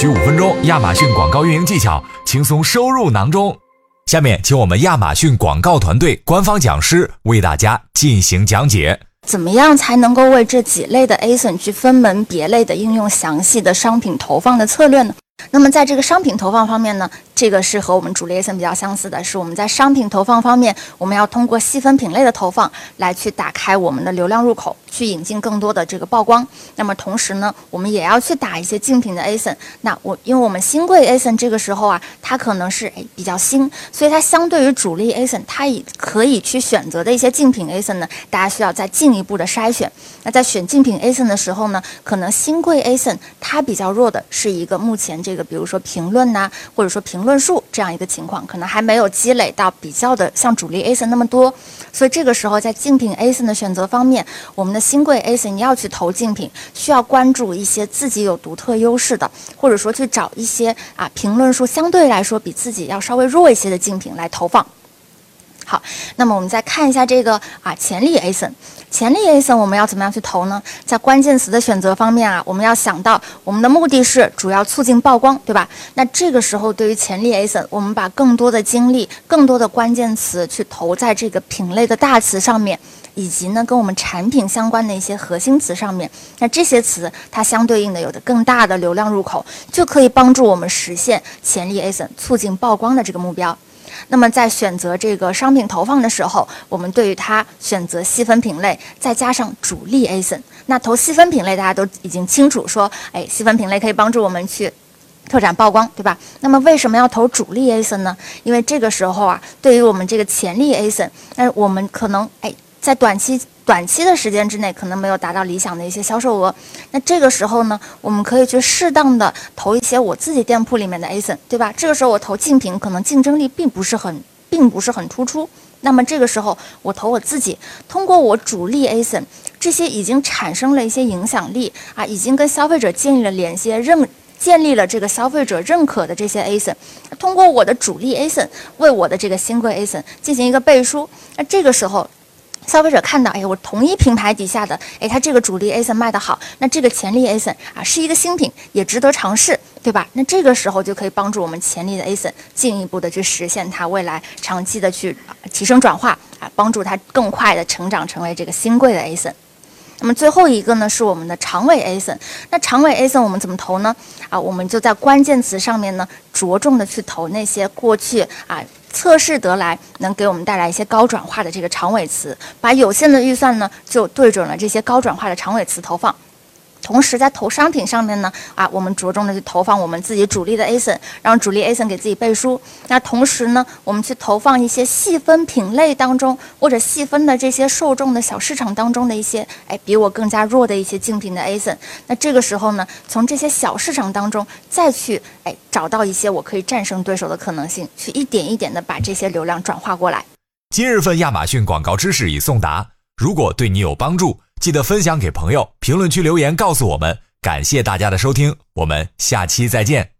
需五分钟，亚马逊广告运营技巧轻松收入囊中。下面，请我们亚马逊广告团队官方讲师为大家进行讲解。怎么样才能够为这几类的 ASIN 去分门别类的应用详细的商品投放的策略呢？那么在这个商品投放方面呢，这个是和我们主力 ASIN 比较相似的，是我们在商品投放方面，我们要通过细分品类的投放来去打开我们的流量入口，去引进更多的这个曝光。那么同时呢，我们也要去打一些竞品的 ASIN。那我因为我们新贵 ASIN 这个时候啊，它可能是诶比较新，所以它相对于主力 ASIN，它也可以去选择的一些竞品 ASIN 呢，大家需要再进一步的筛选。那在选竞品 ASIN 的时候呢，可能新贵 ASIN 它比较弱的是一个目前这个比如说评论呐，或者说评论述这样一个情况，可能还没有积累到比较的像主力 ASIN 那么多，所以这个时候在竞品 ASIN 的选择方面，我们的新贵 ASIN 要去投竞品，需要关注一些自己有独特优势的，或者说去找一些啊评论数相对来说比自己要稍微弱一些的竞品来投放。好，那么我们再看一下这个啊潜力 ASIN。潜力 ASIN 我们要怎么样去投呢？在关键词的选择方面啊，我们要想到我们的目的是主要促进曝光，对吧？那这个时候对于潜力 ASIN，我们把更多的精力、更多的关键词去投在这个品类的大词上面，以及呢跟我们产品相关的一些核心词上面。那这些词它相对应的有着更大的流量入口，就可以帮助我们实现潜力 ASIN 促进曝光的这个目标。那么在选择这个商品投放的时候，我们对于它选择细分品类，再加上主力 ASIN。那投细分品类，大家都已经清楚说，哎，细分品类可以帮助我们去拓展曝光，对吧？那么为什么要投主力 ASIN 呢？因为这个时候啊，对于我们这个潜力 ASIN，那我们可能哎在短期。短期的时间之内可能没有达到理想的一些销售额，那这个时候呢，我们可以去适当的投一些我自己店铺里面的 ASIN，对吧？这个时候我投竞品可能竞争力并不是很，并不是很突出。那么这个时候我投我自己，通过我主力 ASIN 这些已经产生了一些影响力啊，已经跟消费者建立了连接，认建立了这个消费者认可的这些 ASIN，通过我的主力 ASIN 为我的这个新贵 ASIN 进行一个背书，那这个时候。消费者看到，哎，我同一品牌底下的，哎，它这个主力 ASIN 卖得好，那这个潜力 ASIN 啊是一个新品，也值得尝试，对吧？那这个时候就可以帮助我们潜力的 ASIN 进一步的去实现它未来长期的去提升转化啊，帮助它更快的成长成为这个新贵的 ASIN。那么最后一个呢是我们的长尾 ASIN，那长尾 ASIN 我们怎么投呢？啊，我们就在关键词上面呢着重的去投那些过去啊测试得来能给我们带来一些高转化的这个长尾词，把有限的预算呢就对准了这些高转化的长尾词投放。同时，在投商品上面呢，啊，我们着重的去投放我们自己主力的 ASIN，让主力 ASIN 给自己背书。那同时呢，我们去投放一些细分品类当中，或者细分的这些受众的小市场当中的一些，哎，比我更加弱的一些竞品的 ASIN。那这个时候呢，从这些小市场当中再去，哎，找到一些我可以战胜对手的可能性，去一点一点的把这些流量转化过来。今日份亚马逊广告知识已送达，如果对你有帮助。记得分享给朋友，评论区留言告诉我们。感谢大家的收听，我们下期再见。